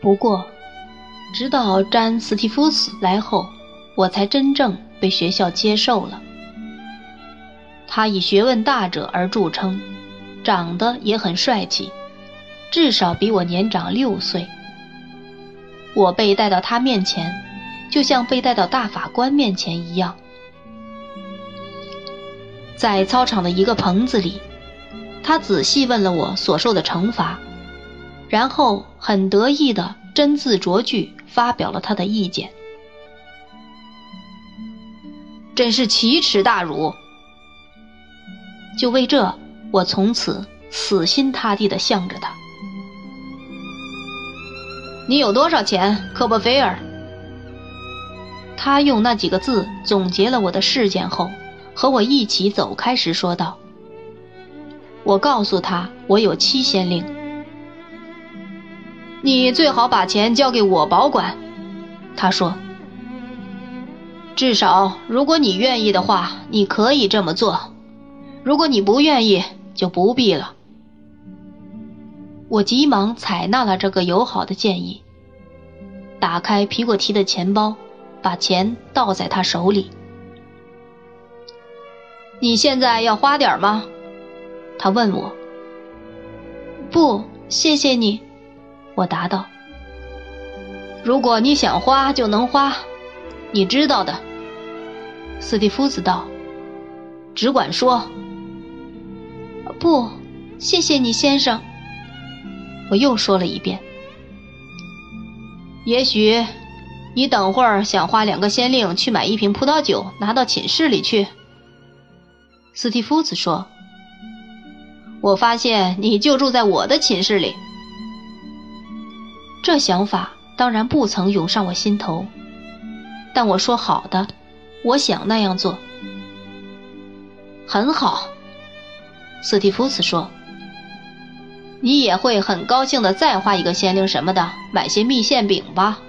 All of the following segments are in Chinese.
不过，直到詹·斯蒂夫斯来后，我才真正被学校接受了。他以学问大者而著称，长得也很帅气，至少比我年长六岁。我被带到他面前，就像被带到大法官面前一样。在操场的一个棚子里，他仔细问了我所受的惩罚，然后很得意地斟字酌句发表了他的意见。真是奇耻大辱！就为这，我从此死心塌地地向着他。你有多少钱，科波菲尔？他用那几个字总结了我的事件后，和我一起走开时说道：“我告诉他，我有七仙令。你最好把钱交给我保管。”他说：“至少，如果你愿意的话，你可以这么做。”如果你不愿意，就不必了。我急忙采纳了这个友好的建议，打开皮果提的钱包，把钱倒在他手里。你现在要花点吗？他问我。不，谢谢你，我答道。如果你想花，就能花，你知道的。斯蒂夫子道。只管说。不，谢谢你，先生。我又说了一遍。也许，你等会儿想花两个先令去买一瓶葡萄酒，拿到寝室里去。斯蒂夫子说：“我发现你就住在我的寝室里。”这想法当然不曾涌上我心头，但我说好的，我想那样做。很好。斯蒂夫斯说：“你也会很高兴的再画一个仙灵什么的，买些蜜馅饼吧。”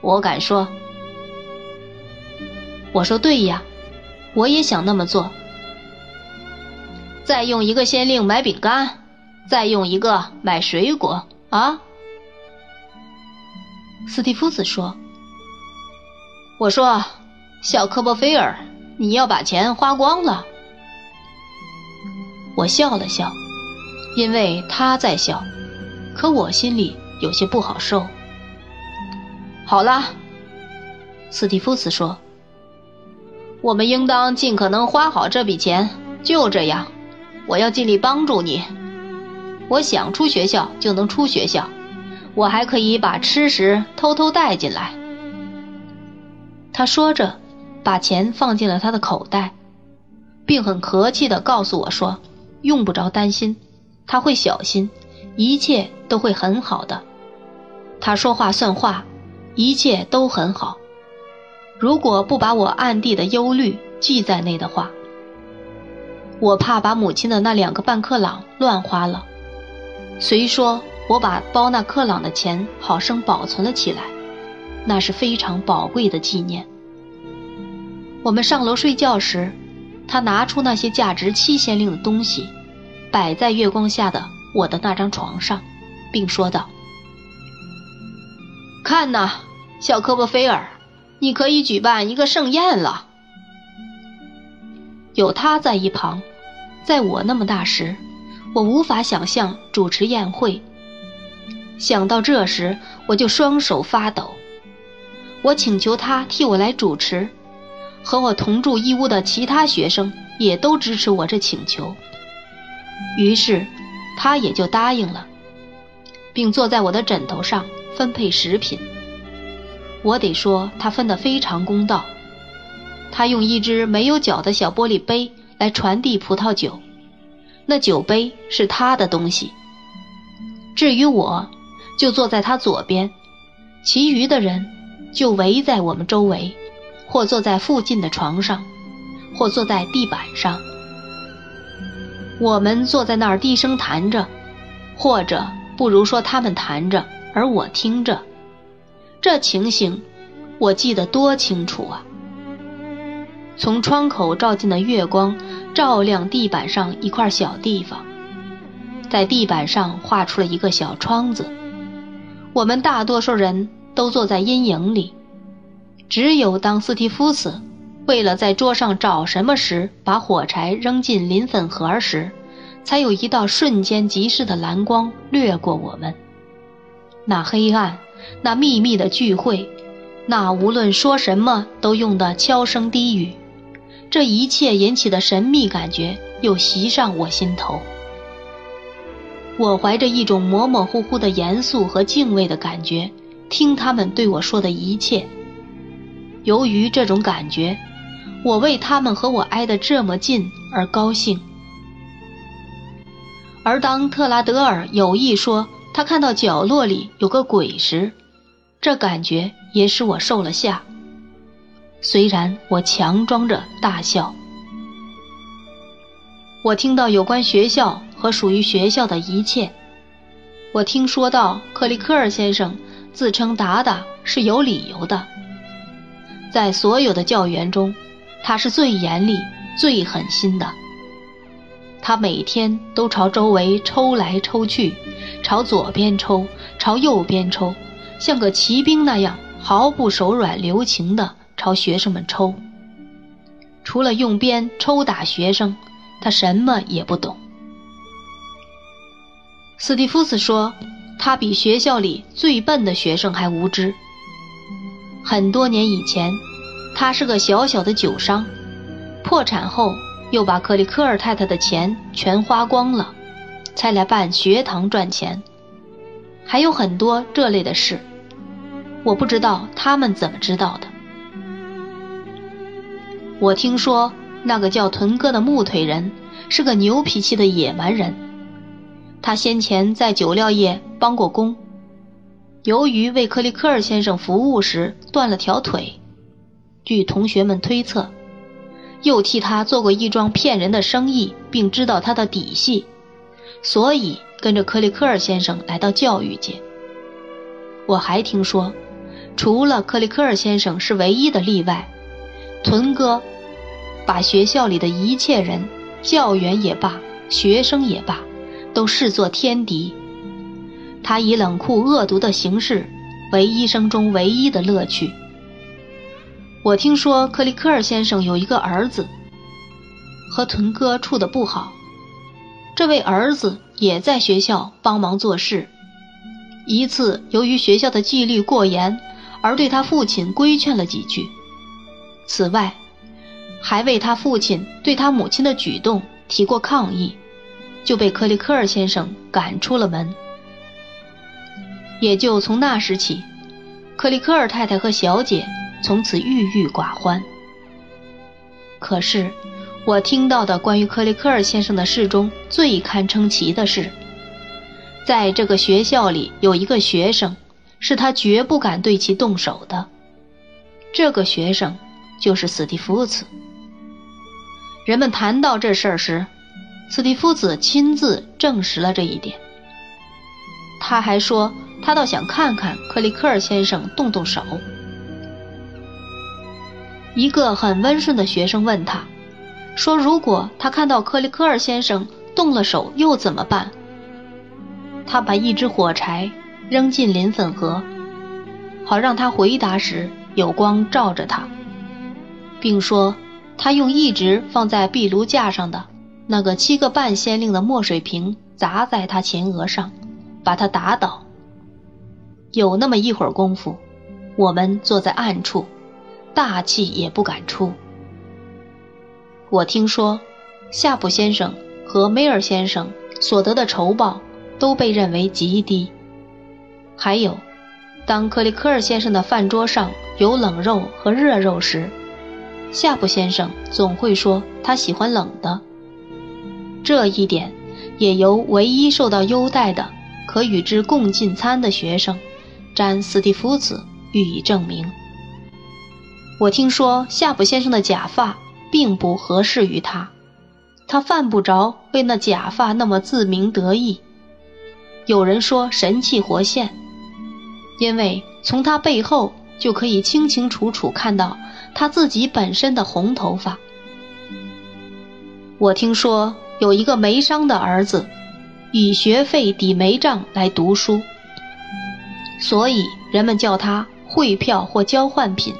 我敢说。我说对呀，我也想那么做。再用一个先令买饼干，再用一个买水果啊。斯蒂夫斯说：“我说，小科波菲尔，你要把钱花光了。”我笑了笑，因为他在笑，可我心里有些不好受。好了，斯蒂夫斯说：“我们应当尽可能花好这笔钱。就这样，我要尽力帮助你。我想出学校就能出学校，我还可以把吃食偷偷带进来。”他说着，把钱放进了他的口袋，并很和气地告诉我说。用不着担心，他会小心，一切都会很好的。他说话算话，一切都很好。如果不把我暗地的忧虑记在内的话，我怕把母亲的那两个半克朗乱花了。虽说我把包纳克朗的钱好生保存了起来，那是非常宝贵的纪念。我们上楼睡觉时。他拿出那些价值七先令的东西，摆在月光下的我的那张床上，并说道：“看呐，小科波菲尔，你可以举办一个盛宴了。有他在一旁，在我那么大时，我无法想象主持宴会。想到这时，我就双手发抖。我请求他替我来主持。”和我同住一屋的其他学生也都支持我这请求，于是他也就答应了，并坐在我的枕头上分配食品。我得说，他分得非常公道。他用一只没有脚的小玻璃杯来传递葡萄酒，那酒杯是他的东西。至于我，就坐在他左边，其余的人就围在我们周围。或坐在附近的床上，或坐在地板上。我们坐在那儿低声谈着，或者不如说他们谈着，而我听着。这情形，我记得多清楚啊！从窗口照进的月光，照亮地板上一块小地方。在地板上画出了一个小窗子。我们大多数人都坐在阴影里，只有当斯蒂夫斯为了在桌上找什么时把火柴扔进磷粉盒时，才有一道瞬间即逝的蓝光掠过我们。那黑暗，那秘密的聚会，那无论说什么都用的悄声低语，这一切引起的神秘感觉又袭上我心头。我怀着一种模模糊糊的严肃和敬畏的感觉，听他们对我说的一切。由于这种感觉，我为他们和我挨得这么近而高兴。而当特拉德尔有意说他看到角落里有个鬼时，这感觉也使我受了吓。虽然我强装着大笑，我听到有关学校和属于学校的一切。我听说到克里克尔先生自称达达是有理由的，在所有的教员中，他是最严厉、最狠心的。他每天都朝周围抽来抽去，朝左边抽，朝右边抽，像个骑兵那样毫不手软留情的朝学生们抽。除了用鞭抽打学生，他什么也不懂。斯蒂夫斯说，他比学校里最笨的学生还无知。很多年以前，他是个小小的酒商，破产后。又把克里科尔太太的钱全花光了，才来办学堂赚钱，还有很多这类的事，我不知道他们怎么知道的。我听说那个叫屯哥的木腿人是个牛脾气的野蛮人，他先前在酒料业帮过工，由于为克里科尔先生服务时断了条腿，据同学们推测。又替他做过一桩骗人的生意，并知道他的底细，所以跟着克里克尔先生来到教育界。我还听说，除了克里克尔先生是唯一的例外，屯哥把学校里的一切人，教员也罢，学生也罢，都视作天敌。他以冷酷恶毒的形式为一生中唯一的乐趣。我听说克里克尔先生有一个儿子，和屯哥处得不好。这位儿子也在学校帮忙做事。一次，由于学校的纪律过严，而对他父亲规劝了几句。此外，还为他父亲对他母亲的举动提过抗议，就被克里科尔先生赶出了门。也就从那时起，克里科尔太太和小姐。从此郁郁寡欢。可是，我听到的关于克里克尔先生的事中最堪称奇的是，在这个学校里有一个学生，是他绝不敢对其动手的。这个学生就是斯蒂夫子。人们谈到这事儿时，斯蒂夫子亲自证实了这一点。他还说，他倒想看看克里克尔先生动动手。一个很温顺的学生问他，说：“如果他看到克里科尔先生动了手，又怎么办？”他把一支火柴扔进磷粉盒，好让他回答时有光照着他，并说：“他用一直放在壁炉架上的那个七个半先令的墨水瓶砸在他前额上，把他打倒。”有那么一会儿功夫，我们坐在暗处。大气也不敢出。我听说，夏普先生和梅尔先生所得的酬报都被认为极低。还有，当克里科尔先生的饭桌上有冷肉和热肉时，夏普先生总会说他喜欢冷的。这一点也由唯一受到优待的、可与之共进餐的学生詹斯蒂夫子予以证明。我听说夏普先生的假发并不合适于他，他犯不着为那假发那么自鸣得意。有人说神气活现，因为从他背后就可以清清楚楚看到他自己本身的红头发。我听说有一个煤商的儿子，以学费抵煤账来读书，所以人们叫他汇票或交换品。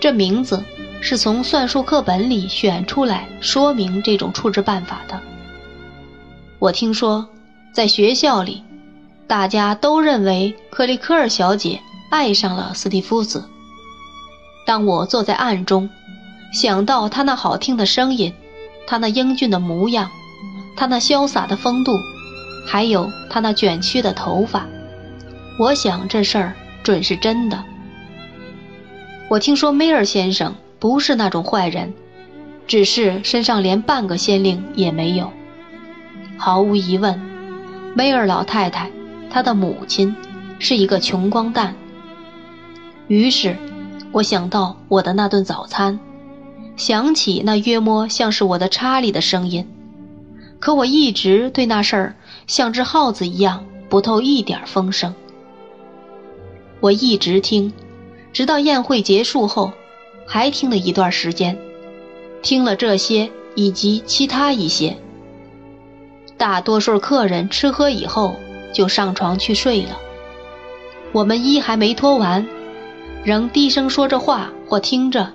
这名字是从算术课本里选出来说明这种处置办法的。我听说，在学校里，大家都认为克里科尔小姐爱上了斯蒂夫子。当我坐在暗中，想到他那好听的声音，他那英俊的模样，他那潇洒的风度，还有他那卷曲的头发，我想这事儿准是真的。我听说梅尔先生不是那种坏人，只是身上连半个先令也没有。毫无疑问，梅尔老太太，她的母亲，是一个穷光蛋。于是，我想到我的那顿早餐，想起那约摸像是我的查理的声音，可我一直对那事儿像只耗子一样不透一点风声。我一直听，直到宴会结束后，还听了一段时间，听了这些以及其他一些。大多数客人吃喝以后就上床去睡了。我们衣还没脱完，仍低声说着话或听着，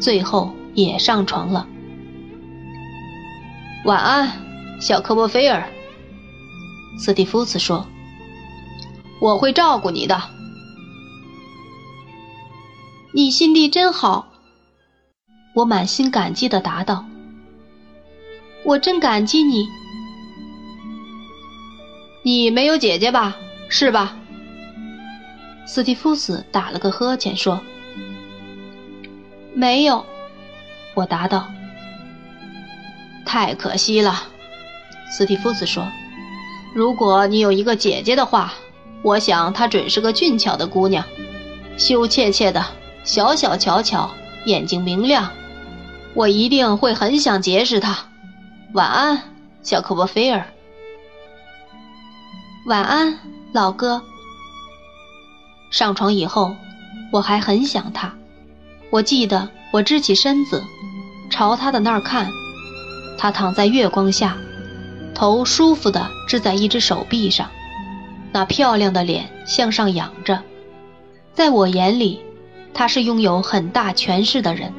最后也上床了。晚安，小科波菲尔。斯蒂夫斯说：“我会照顾你的。”你心地真好，我满心感激的答道：“我真感激你。”你没有姐姐吧？是吧？斯蒂夫斯打了个呵欠说：“没有。”我答道：“太可惜了。”斯蒂夫斯说：“如果你有一个姐姐的话，我想她准是个俊俏的姑娘，羞怯怯的，小小巧巧，眼睛明亮。我一定会很想结识她。晚安，小科波菲尔。”晚安，老哥。上床以后，我还很想他。我记得我支起身子，朝他的那儿看。他躺在月光下，头舒服地支在一只手臂上，那漂亮的脸向上仰着。在我眼里，他是拥有很大权势的人。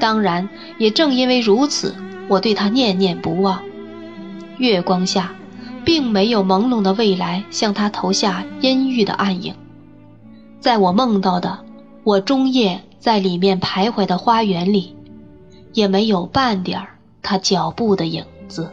当然，也正因为如此，我对他念念不忘。月光下。并没有朦胧的未来向他投下阴郁的暗影，在我梦到的我终夜在里面徘徊的花园里，也没有半点儿他脚步的影子。